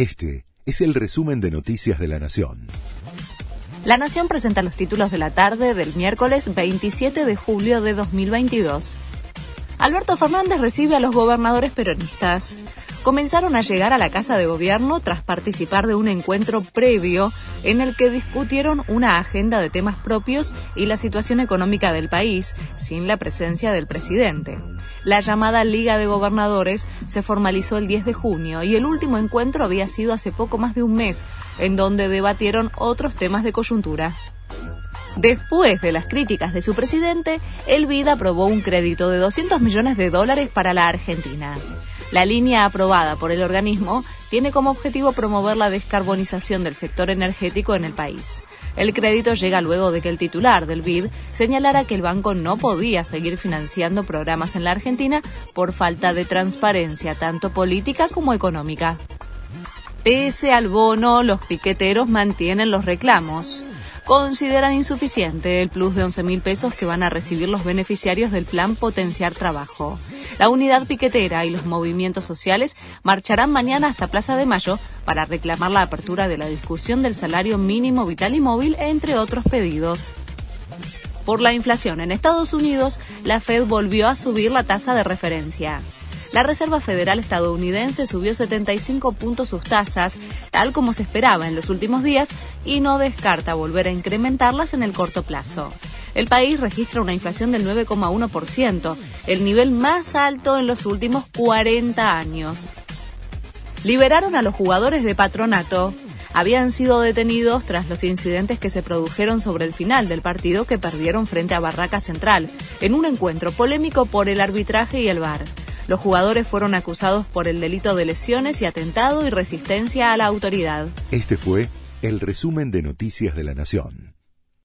Este es el resumen de Noticias de la Nación. La Nación presenta los títulos de la tarde del miércoles 27 de julio de 2022. Alberto Fernández recibe a los gobernadores peronistas comenzaron a llegar a la Casa de Gobierno tras participar de un encuentro previo en el que discutieron una agenda de temas propios y la situación económica del país, sin la presencia del presidente. La llamada Liga de Gobernadores se formalizó el 10 de junio y el último encuentro había sido hace poco más de un mes, en donde debatieron otros temas de coyuntura. Después de las críticas de su presidente, el aprobó un crédito de 200 millones de dólares para la Argentina. La línea aprobada por el organismo tiene como objetivo promover la descarbonización del sector energético en el país. El crédito llega luego de que el titular del BID señalara que el banco no podía seguir financiando programas en la Argentina por falta de transparencia, tanto política como económica. Pese al bono, los piqueteros mantienen los reclamos consideran insuficiente el plus de 11 mil pesos que van a recibir los beneficiarios del plan Potenciar Trabajo. La unidad piquetera y los movimientos sociales marcharán mañana hasta Plaza de Mayo para reclamar la apertura de la discusión del salario mínimo vital y móvil, entre otros pedidos. Por la inflación en Estados Unidos, la Fed volvió a subir la tasa de referencia. La Reserva Federal estadounidense subió 75 puntos sus tasas, tal como se esperaba en los últimos días, y no descarta volver a incrementarlas en el corto plazo. El país registra una inflación del 9,1%, el nivel más alto en los últimos 40 años. Liberaron a los jugadores de patronato habían sido detenidos tras los incidentes que se produjeron sobre el final del partido que perdieron frente a Barraca Central, en un encuentro polémico por el arbitraje y el VAR. Los jugadores fueron acusados por el delito de lesiones y atentado y resistencia a la autoridad. Este fue el resumen de Noticias de la Nación.